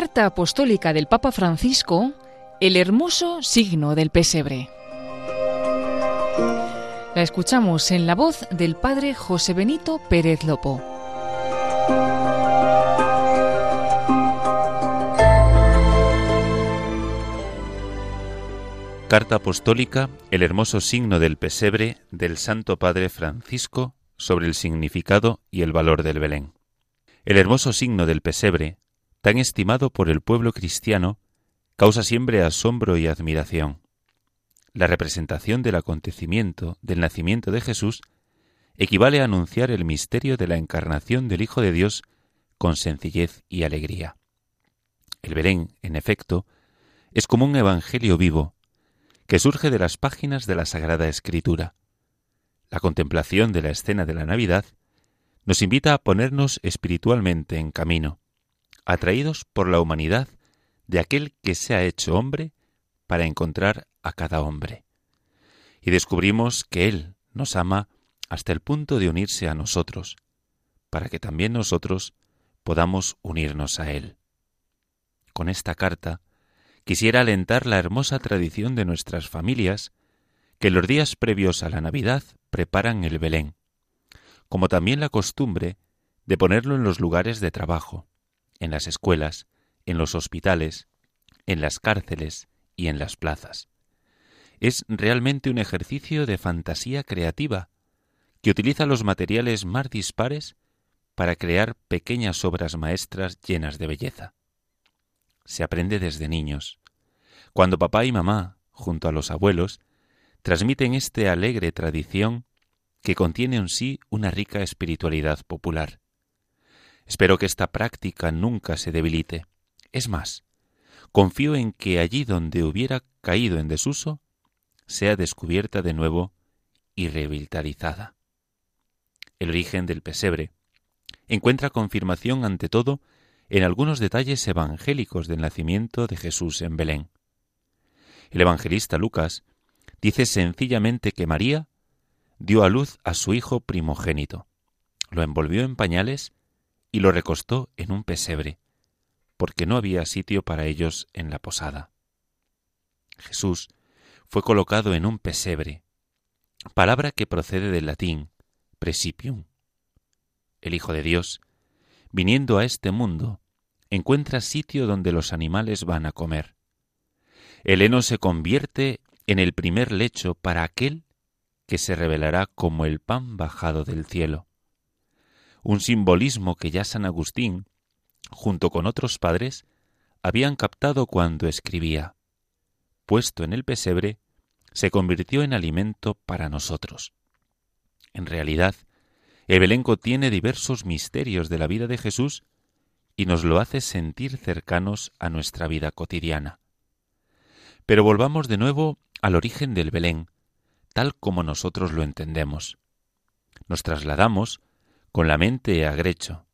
Carta apostólica del Papa Francisco, el hermoso signo del pesebre. La escuchamos en la voz del Padre José Benito Pérez Lopo. Carta apostólica, el hermoso signo del pesebre del Santo Padre Francisco sobre el significado y el valor del Belén. El hermoso signo del pesebre, tan estimado por el pueblo cristiano, causa siempre asombro y admiración. La representación del acontecimiento del nacimiento de Jesús equivale a anunciar el misterio de la encarnación del Hijo de Dios con sencillez y alegría. El Belén, en efecto, es como un evangelio vivo, que surge de las páginas de la Sagrada Escritura. La contemplación de la escena de la Navidad nos invita a ponernos espiritualmente en camino, atraídos por la humanidad de aquel que se ha hecho hombre para encontrar a cada hombre. Y descubrimos que Él nos ama hasta el punto de unirse a nosotros, para que también nosotros podamos unirnos a Él. Con esta carta quisiera alentar la hermosa tradición de nuestras familias que los días previos a la Navidad preparan el Belén, como también la costumbre de ponerlo en los lugares de trabajo, en las escuelas, en los hospitales, en las cárceles y en las plazas. Es realmente un ejercicio de fantasía creativa que utiliza los materiales más dispares para crear pequeñas obras maestras llenas de belleza. Se aprende desde niños, cuando papá y mamá, junto a los abuelos, transmiten esta alegre tradición que contiene en sí una rica espiritualidad popular. Espero que esta práctica nunca se debilite. Es más, confío en que allí donde hubiera caído en desuso, sea descubierta de nuevo y revitalizada. El origen del pesebre encuentra confirmación ante todo en algunos detalles evangélicos del nacimiento de Jesús en Belén. El evangelista Lucas dice sencillamente que María dio a luz a su hijo primogénito, lo envolvió en pañales y lo recostó en un pesebre, porque no había sitio para ellos en la posada. Jesús fue colocado en un pesebre, palabra que procede del latín presipium. El Hijo de Dios, viniendo a este mundo, encuentra sitio donde los animales van a comer. El heno se convierte en el primer lecho para aquel que se revelará como el pan bajado del cielo. Un simbolismo que ya San Agustín, junto con otros padres, habían captado cuando escribía, puesto en el pesebre, se convirtió en alimento para nosotros. En realidad, el Belenco tiene diversos misterios de la vida de Jesús y nos lo hace sentir cercanos a nuestra vida cotidiana. Pero volvamos de nuevo al origen del Belén, tal como nosotros lo entendemos. Nos trasladamos con la mente a Grecho,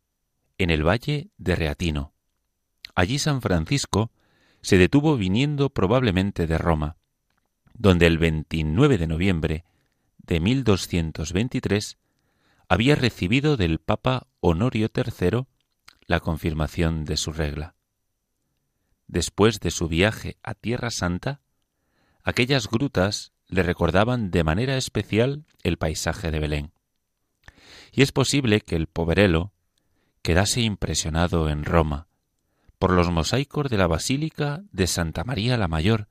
en el valle de Reatino. Allí San Francisco se detuvo viniendo probablemente de Roma, donde el 29 de noviembre de 1223 había recibido del Papa Honorio III la confirmación de su regla después de su viaje a Tierra Santa, aquellas grutas le recordaban de manera especial el paisaje de Belén. Y es posible que el poverelo quedase impresionado en Roma por los mosaicos de la Basílica de Santa María la Mayor,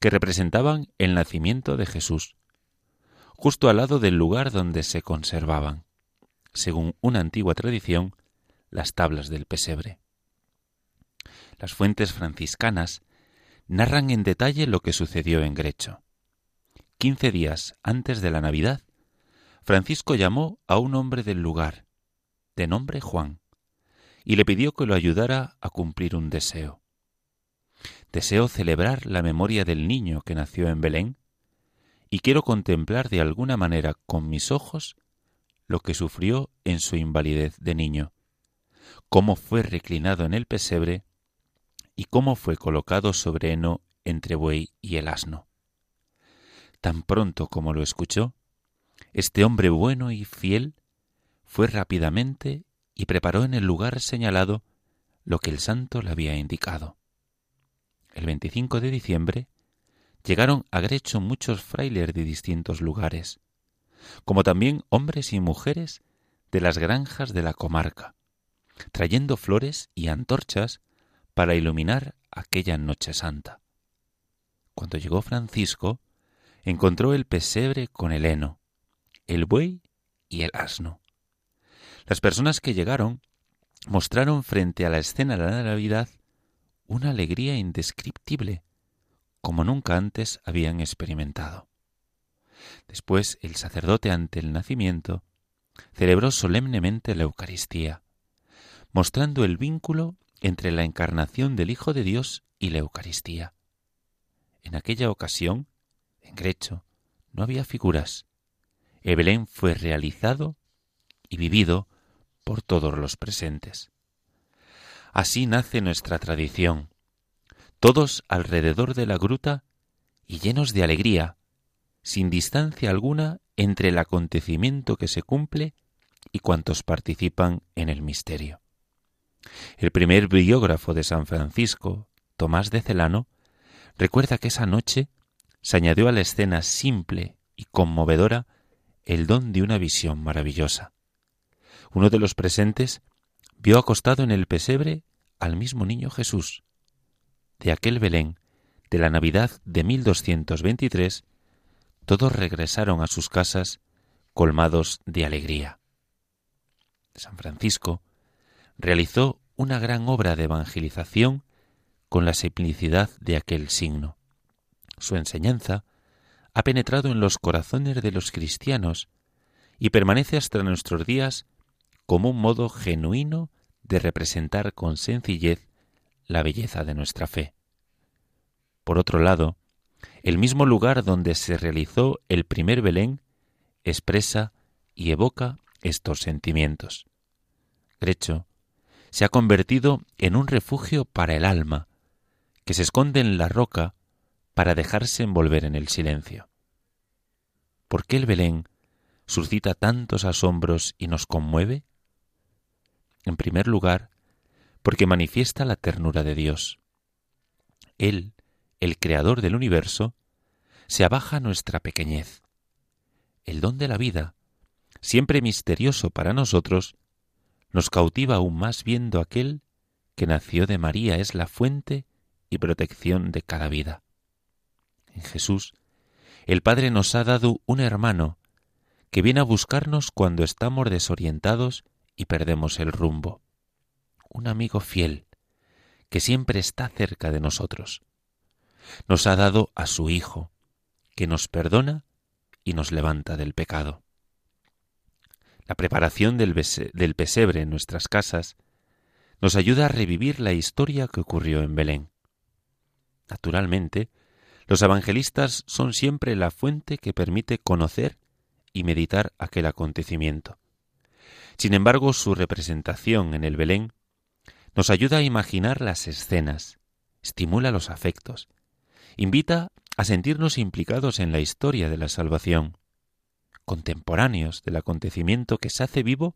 que representaban el nacimiento de Jesús, justo al lado del lugar donde se conservaban, según una antigua tradición, las tablas del pesebre. Las fuentes franciscanas narran en detalle lo que sucedió en Grecho. Quince días antes de la Navidad, Francisco llamó a un hombre del lugar, de nombre Juan, y le pidió que lo ayudara a cumplir un deseo. Deseo celebrar la memoria del niño que nació en Belén, y quiero contemplar de alguna manera con mis ojos lo que sufrió en su invalidez de niño, cómo fue reclinado en el pesebre y cómo fue colocado sobre heno entre buey y el asno. Tan pronto como lo escuchó, este hombre bueno y fiel fue rápidamente y preparó en el lugar señalado lo que el santo le había indicado. El 25 de diciembre llegaron a Grecho muchos frailes de distintos lugares, como también hombres y mujeres de las granjas de la comarca, trayendo flores y antorchas para iluminar aquella noche santa. Cuando llegó Francisco, encontró el pesebre con el heno, el buey y el asno. Las personas que llegaron mostraron frente a la escena de la Navidad una alegría indescriptible, como nunca antes habían experimentado. Después el sacerdote ante el nacimiento celebró solemnemente la Eucaristía, mostrando el vínculo entre la encarnación del Hijo de Dios y la Eucaristía. En aquella ocasión, en Grecho, no había figuras. El Belén fue realizado y vivido por todos los presentes. Así nace nuestra tradición, todos alrededor de la gruta y llenos de alegría, sin distancia alguna entre el acontecimiento que se cumple y cuantos participan en el misterio. El primer biógrafo de San Francisco, Tomás de Celano, recuerda que esa noche se añadió a la escena simple y conmovedora el don de una visión maravillosa. Uno de los presentes vio acostado en el pesebre al mismo niño Jesús. De aquel Belén, de la Navidad de 1223, todos regresaron a sus casas colmados de alegría. San Francisco realizó una gran obra de evangelización con la simplicidad de aquel signo. Su enseñanza ha penetrado en los corazones de los cristianos y permanece hasta nuestros días como un modo genuino de representar con sencillez la belleza de nuestra fe. Por otro lado, el mismo lugar donde se realizó el primer Belén expresa y evoca estos sentimientos. Grecho se ha convertido en un refugio para el alma, que se esconde en la roca para dejarse envolver en el silencio. ¿Por qué el Belén suscita tantos asombros y nos conmueve? En primer lugar, porque manifiesta la ternura de Dios. Él, el Creador del universo, se abaja a nuestra pequeñez. El don de la vida, siempre misterioso para nosotros, nos cautiva aún más viendo aquel que nació de María es la fuente y protección de cada vida. En Jesús, el Padre nos ha dado un hermano que viene a buscarnos cuando estamos desorientados y perdemos el rumbo. Un amigo fiel que siempre está cerca de nosotros. Nos ha dado a su Hijo, que nos perdona y nos levanta del pecado. La preparación del, pesebre en nuestras casas nos ayuda a revivir la historia que ocurrió en Belén. Naturalmente, los evangelistas son siempre la fuente que permite conocer y meditar aquel acontecimiento. Sin embargo, su representación en el Belén nos ayuda a imaginar las escenas, estimula los afectos, invita a sentirnos implicados en la historia de la salvación, contemporáneos del acontecimiento que se hace vivo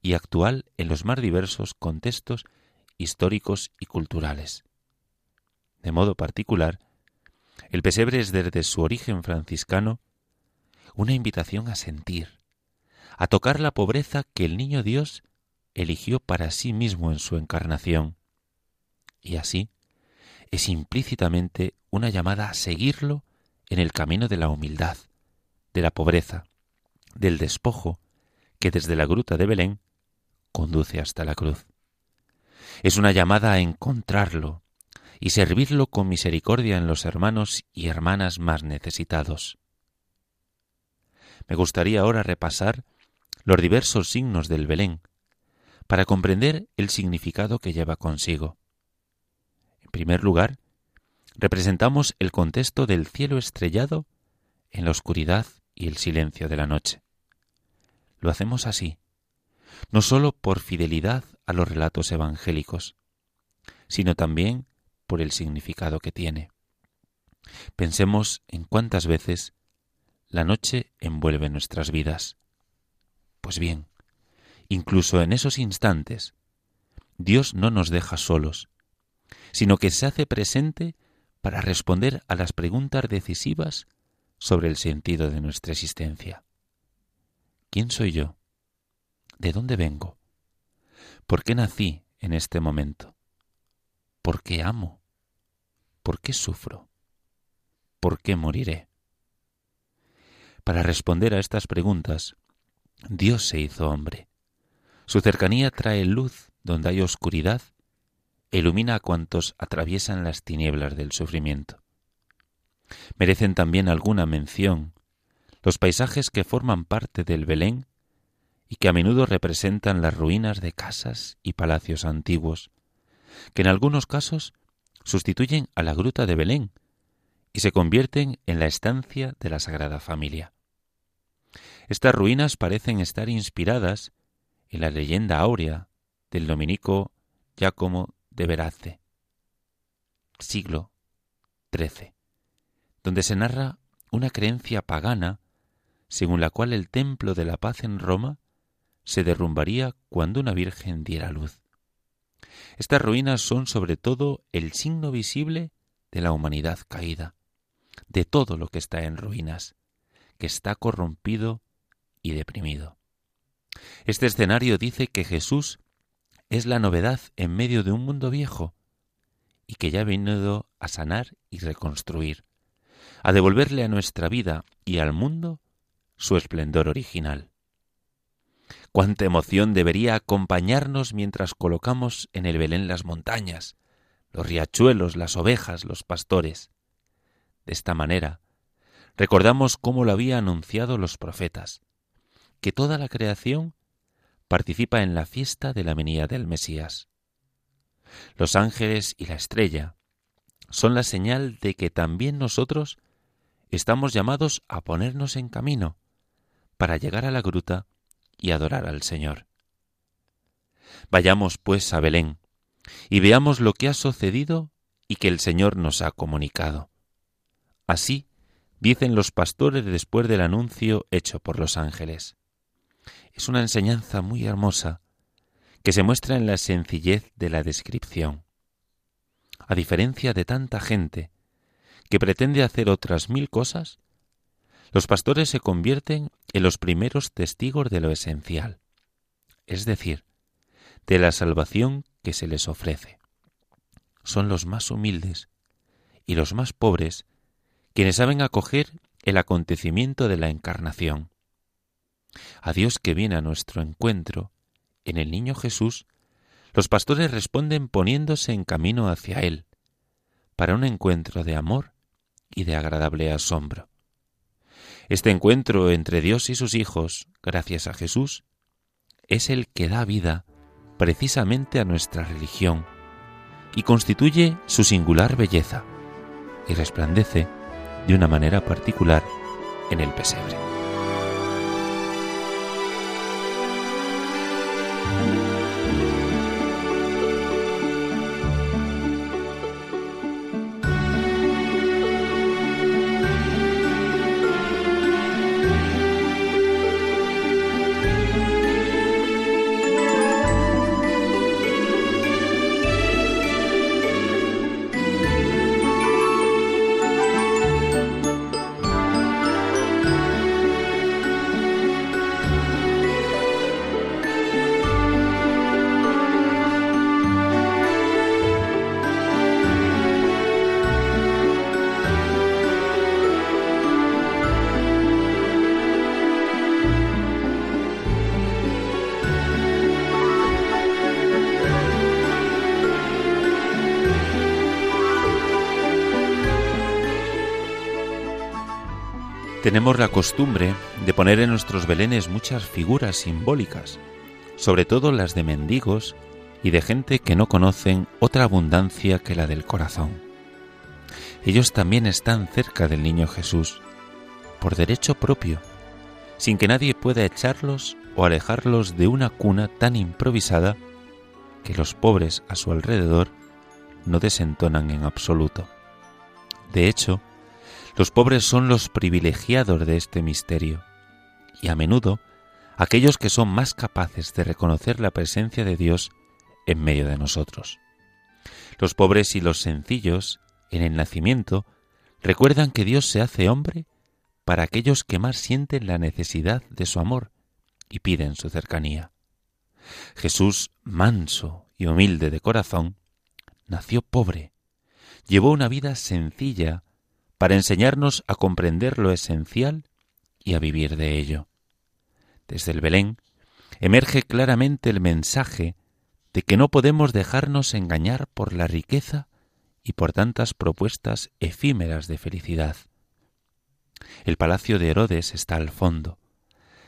y actual en los más diversos contextos históricos y culturales. De modo particular, el pesebre es desde su origen franciscano una invitación a sentir, a tocar la pobreza que el niño Dios eligió para sí mismo en su encarnación. Y así es implícitamente una llamada a seguirlo en el camino de la humildad, de la pobreza, del despojo que desde la gruta de Belén conduce hasta la cruz. Es una llamada a encontrarlo y servirlo con misericordia en los hermanos y hermanas más necesitados. Me gustaría ahora repasar los diversos signos del Belén para comprender el significado que lleva consigo. En primer lugar, representamos el contexto del cielo estrellado en la oscuridad y el silencio de la noche. Lo hacemos así, no sólo por fidelidad a los relatos evangélicos, sino también por el significado que tiene. Pensemos en cuántas veces la noche envuelve nuestras vidas. Pues bien, incluso en esos instantes, Dios no nos deja solos, sino que se hace presente para responder a las preguntas decisivas sobre el sentido de nuestra existencia. ¿Quién soy yo? ¿De dónde vengo? ¿Por qué nací en este momento? ¿Por qué amo? ¿Por qué sufro? ¿Por qué moriré? Para responder a estas preguntas, Dios se hizo hombre. Su cercanía trae luz donde hay oscuridad, ilumina a cuantos atraviesan las tinieblas del sufrimiento. Merecen también alguna mención los paisajes que forman parte del Belén y que a menudo representan las ruinas de casas y palacios antiguos, que en algunos casos sustituyen a la gruta de Belén y se convierten en la estancia de la Sagrada Familia. Estas ruinas parecen estar inspiradas en la leyenda áurea del dominico Giacomo de Verace, siglo XIII, donde se narra una creencia pagana según la cual el templo de la paz en Roma se derrumbaría cuando una virgen diera luz. Estas ruinas son sobre todo el signo visible de la humanidad caída, de todo lo que está en ruinas, que está corrompido y deprimido. Este escenario dice que Jesús es la novedad en medio de un mundo viejo y que ya ha venido a sanar y reconstruir, a devolverle a nuestra vida y al mundo su esplendor original. Cuánta emoción debería acompañarnos mientras colocamos en el Belén las montañas, los riachuelos, las ovejas, los pastores. De esta manera, recordamos cómo lo había anunciado los profetas, que toda la creación participa en la fiesta de la venida del Mesías. Los ángeles y la estrella son la señal de que también nosotros estamos llamados a ponernos en camino para llegar a la gruta y adorar al Señor. Vayamos pues a Belén y veamos lo que ha sucedido y que el Señor nos ha comunicado. Así dicen los pastores después del anuncio hecho por los ángeles. Es una enseñanza muy hermosa que se muestra en la sencillez de la descripción. A diferencia de tanta gente que pretende hacer otras mil cosas, los pastores se convierten en los primeros testigos de lo esencial, es decir, de la salvación que se les ofrece. Son los más humildes y los más pobres quienes saben acoger el acontecimiento de la encarnación. A Dios que viene a nuestro encuentro, en el niño Jesús, los pastores responden poniéndose en camino hacia Él, para un encuentro de amor y de agradable asombro. Este encuentro entre Dios y sus hijos, gracias a Jesús, es el que da vida precisamente a nuestra religión y constituye su singular belleza y resplandece de una manera particular en el pesebre. Tenemos la costumbre de poner en nuestros belenes muchas figuras simbólicas, sobre todo las de mendigos y de gente que no conocen otra abundancia que la del corazón. Ellos también están cerca del niño Jesús, por derecho propio, sin que nadie pueda echarlos o alejarlos de una cuna tan improvisada que los pobres a su alrededor no desentonan en absoluto. De hecho, los pobres son los privilegiados de este misterio y a menudo aquellos que son más capaces de reconocer la presencia de Dios en medio de nosotros. Los pobres y los sencillos, en el nacimiento, recuerdan que Dios se hace hombre para aquellos que más sienten la necesidad de su amor y piden su cercanía. Jesús, manso y humilde de corazón, nació pobre, llevó una vida sencilla para enseñarnos a comprender lo esencial y a vivir de ello. Desde el Belén emerge claramente el mensaje de que no podemos dejarnos engañar por la riqueza y por tantas propuestas efímeras de felicidad. El palacio de Herodes está al fondo,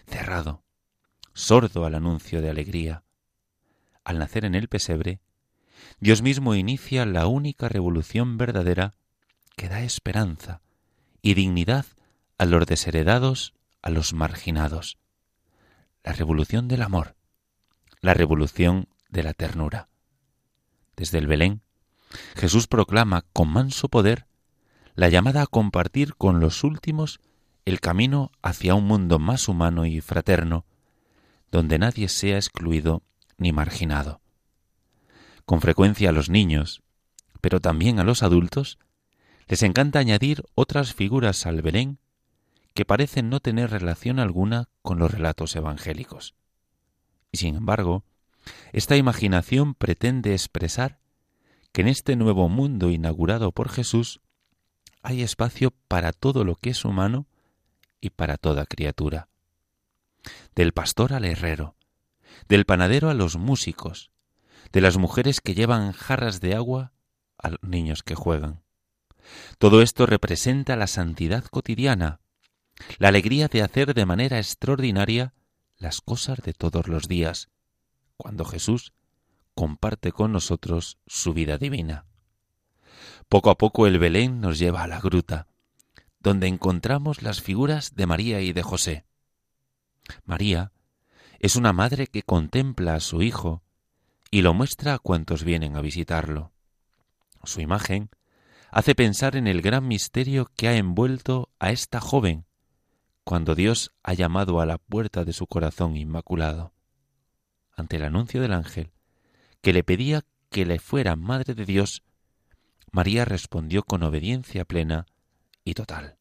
cerrado, sordo al anuncio de alegría. Al nacer en el pesebre, Dios mismo inicia la única revolución verdadera que da esperanza y dignidad a los desheredados, a los marginados. La revolución del amor, la revolución de la ternura. Desde el Belén, Jesús proclama con manso poder la llamada a compartir con los últimos el camino hacia un mundo más humano y fraterno, donde nadie sea excluido ni marginado. Con frecuencia a los niños, pero también a los adultos, les encanta añadir otras figuras al Belén que parecen no tener relación alguna con los relatos evangélicos. Y sin embargo, esta imaginación pretende expresar que en este nuevo mundo inaugurado por Jesús hay espacio para todo lo que es humano y para toda criatura. Del pastor al herrero, del panadero a los músicos, de las mujeres que llevan jarras de agua a los niños que juegan. Todo esto representa la santidad cotidiana, la alegría de hacer de manera extraordinaria las cosas de todos los días, cuando Jesús comparte con nosotros su vida divina. Poco a poco el Belén nos lleva a la gruta, donde encontramos las figuras de María y de José. María es una madre que contempla a su hijo y lo muestra a cuantos vienen a visitarlo. Su imagen hace pensar en el gran misterio que ha envuelto a esta joven cuando Dios ha llamado a la puerta de su corazón inmaculado. Ante el anuncio del ángel, que le pedía que le fuera madre de Dios, María respondió con obediencia plena y total.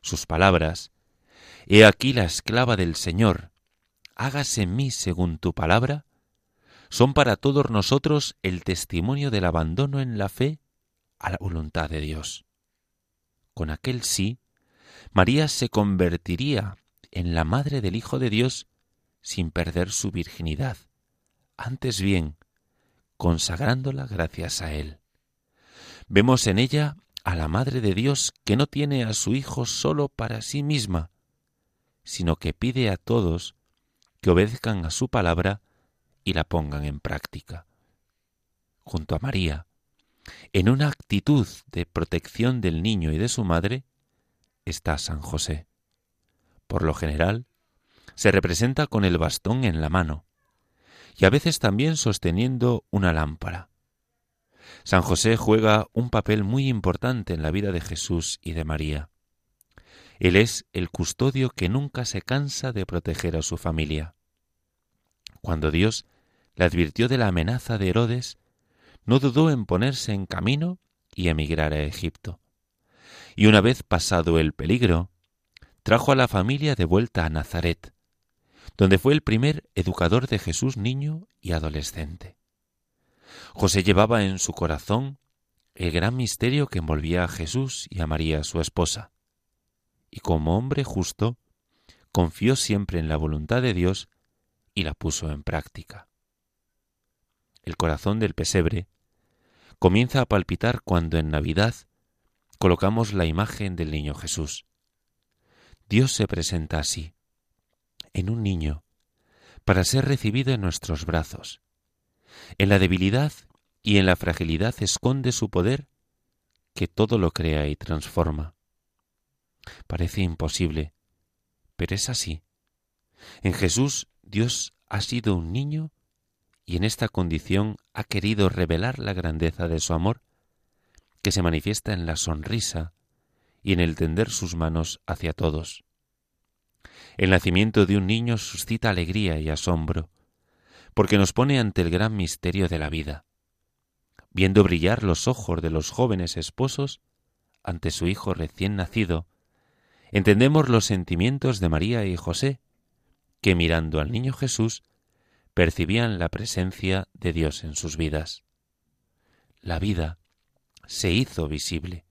Sus palabras, He aquí la esclava del Señor, hágase en mí según tu palabra, son para todos nosotros el testimonio del abandono en la fe a la voluntad de Dios. Con aquel sí, María se convertiría en la madre del Hijo de Dios sin perder su virginidad, antes bien, consagrándola gracias a Él. Vemos en ella a la Madre de Dios que no tiene a su Hijo solo para sí misma, sino que pide a todos que obedezcan a su palabra y la pongan en práctica. Junto a María, en una actitud de protección del niño y de su madre, está San José. Por lo general, se representa con el bastón en la mano y a veces también sosteniendo una lámpara. San José juega un papel muy importante en la vida de Jesús y de María. Él es el custodio que nunca se cansa de proteger a su familia. Cuando Dios le advirtió de la amenaza de Herodes, no dudó en ponerse en camino y emigrar a Egipto. Y una vez pasado el peligro, trajo a la familia de vuelta a Nazaret, donde fue el primer educador de Jesús niño y adolescente. José llevaba en su corazón el gran misterio que envolvía a Jesús y a María su esposa, y como hombre justo, confió siempre en la voluntad de Dios y la puso en práctica. El corazón del pesebre comienza a palpitar cuando en Navidad colocamos la imagen del niño Jesús. Dios se presenta así, en un niño, para ser recibido en nuestros brazos. En la debilidad y en la fragilidad esconde su poder que todo lo crea y transforma. Parece imposible, pero es así. En Jesús Dios ha sido un niño y en esta condición ha querido revelar la grandeza de su amor, que se manifiesta en la sonrisa y en el tender sus manos hacia todos. El nacimiento de un niño suscita alegría y asombro, porque nos pone ante el gran misterio de la vida. Viendo brillar los ojos de los jóvenes esposos ante su hijo recién nacido, entendemos los sentimientos de María y José, que mirando al niño Jesús percibían la presencia de Dios en sus vidas. La vida se hizo visible.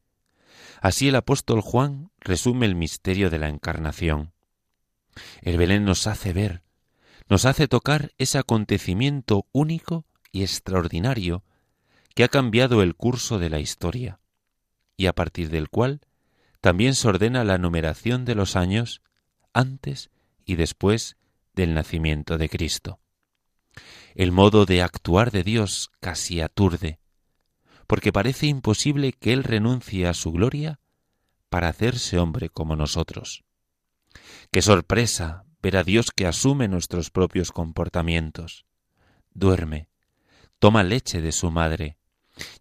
Así el apóstol Juan resume el misterio de la encarnación. El Belén nos hace ver, nos hace tocar ese acontecimiento único y extraordinario que ha cambiado el curso de la historia y a partir del cual también se ordena la numeración de los años antes y después del nacimiento de Cristo. El modo de actuar de Dios casi aturde, porque parece imposible que Él renuncie a su gloria para hacerse hombre como nosotros. Qué sorpresa ver a Dios que asume nuestros propios comportamientos. Duerme, toma leche de su madre,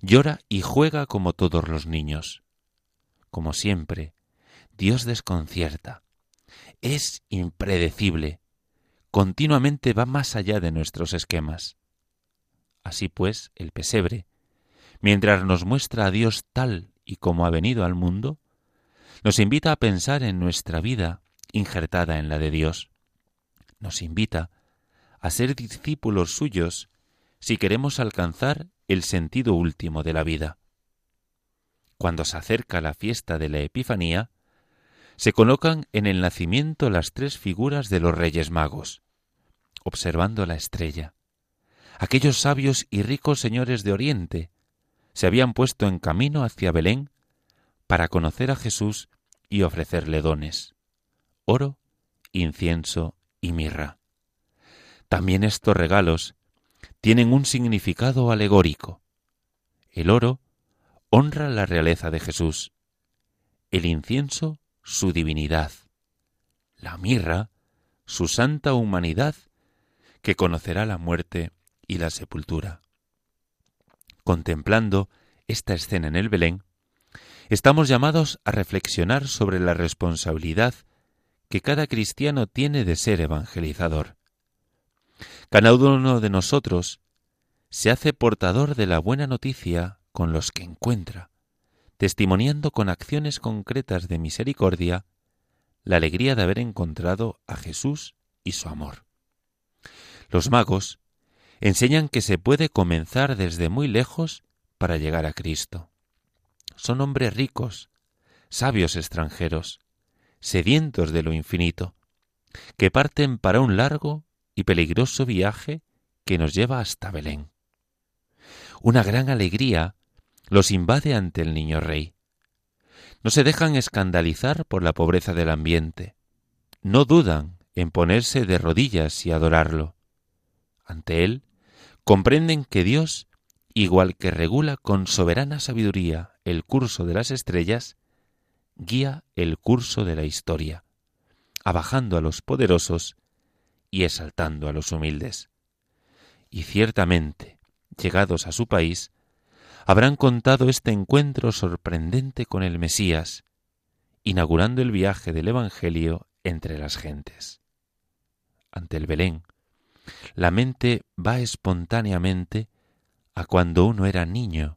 llora y juega como todos los niños. Como siempre, Dios desconcierta. Es impredecible. Continuamente va más allá de nuestros esquemas. Así pues, el pesebre, mientras nos muestra a Dios tal y como ha venido al mundo, nos invita a pensar en nuestra vida injertada en la de Dios. Nos invita a ser discípulos suyos si queremos alcanzar el sentido último de la vida. Cuando se acerca la fiesta de la Epifanía, se colocan en el nacimiento las tres figuras de los Reyes Magos, observando la estrella. Aquellos sabios y ricos señores de Oriente se habían puesto en camino hacia Belén para conocer a Jesús y ofrecerle dones, oro, incienso y mirra. También estos regalos tienen un significado alegórico. El oro honra la realeza de Jesús, el incienso su divinidad, la mirra su santa humanidad que conocerá la muerte y la sepultura. Contemplando esta escena en el Belén, estamos llamados a reflexionar sobre la responsabilidad que cada cristiano tiene de ser evangelizador. Cada uno de nosotros se hace portador de la buena noticia con los que encuentra, testimoniando con acciones concretas de misericordia la alegría de haber encontrado a Jesús y su amor. Los magos enseñan que se puede comenzar desde muy lejos para llegar a Cristo. Son hombres ricos, sabios extranjeros, sedientos de lo infinito, que parten para un largo y peligroso viaje que nos lleva hasta Belén. Una gran alegría los invade ante el niño rey. No se dejan escandalizar por la pobreza del ambiente. No dudan en ponerse de rodillas y adorarlo. Ante él comprenden que Dios, igual que regula con soberana sabiduría el curso de las estrellas, guía el curso de la historia, abajando a los poderosos y exaltando a los humildes. Y ciertamente, llegados a su país, habrán contado este encuentro sorprendente con el Mesías, inaugurando el viaje del Evangelio entre las gentes. Ante el Belén, la mente va espontáneamente a cuando uno era niño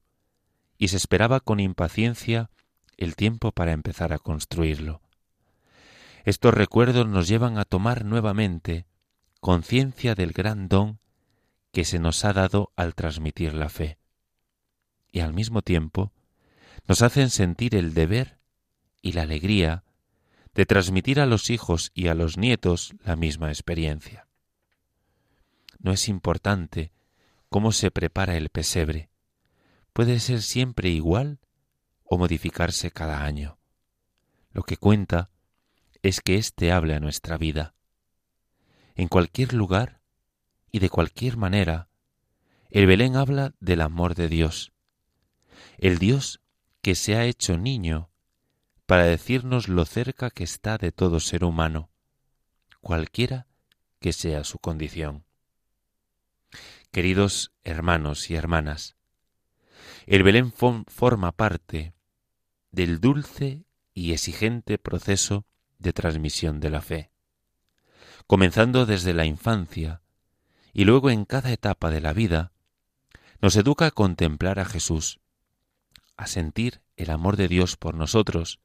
y se esperaba con impaciencia el tiempo para empezar a construirlo. Estos recuerdos nos llevan a tomar nuevamente conciencia del gran don que se nos ha dado al transmitir la fe y al mismo tiempo nos hacen sentir el deber y la alegría de transmitir a los hijos y a los nietos la misma experiencia. No es importante cómo se prepara el pesebre. Puede ser siempre igual o modificarse cada año. Lo que cuenta es que éste hable a nuestra vida. En cualquier lugar y de cualquier manera, el Belén habla del amor de Dios, el Dios que se ha hecho niño para decirnos lo cerca que está de todo ser humano, cualquiera que sea su condición. Queridos hermanos y hermanas, el Belén forma parte del dulce y exigente proceso de transmisión de la fe, comenzando desde la infancia y luego en cada etapa de la vida, nos educa a contemplar a Jesús, a sentir el amor de Dios por nosotros,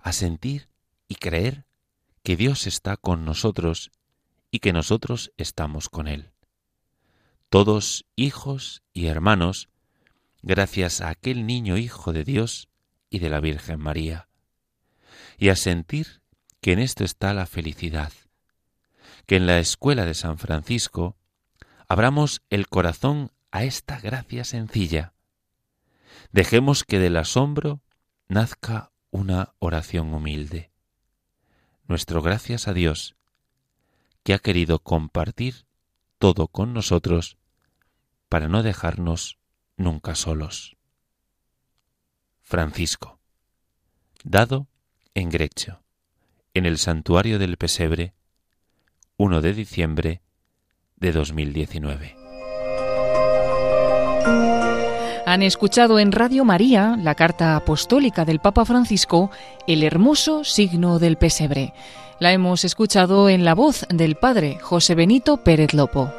a sentir y creer que Dios está con nosotros y que nosotros estamos con Él. Todos hijos y hermanos, gracias a aquel niño hijo de Dios y de la Virgen María, y a sentir que en esto está la felicidad, que en la escuela de San Francisco abramos el corazón a esta gracia sencilla. Dejemos que del asombro nazca una oración humilde. Nuestro gracias a Dios, que ha querido compartir todo con nosotros para no dejarnos nunca solos. Francisco, dado en Grecho, en el santuario del Pesebre, 1 de diciembre de 2019. Han escuchado en Radio María la carta apostólica del Papa Francisco, El hermoso signo del pesebre. La hemos escuchado en la voz del Padre José Benito Pérez Lopo.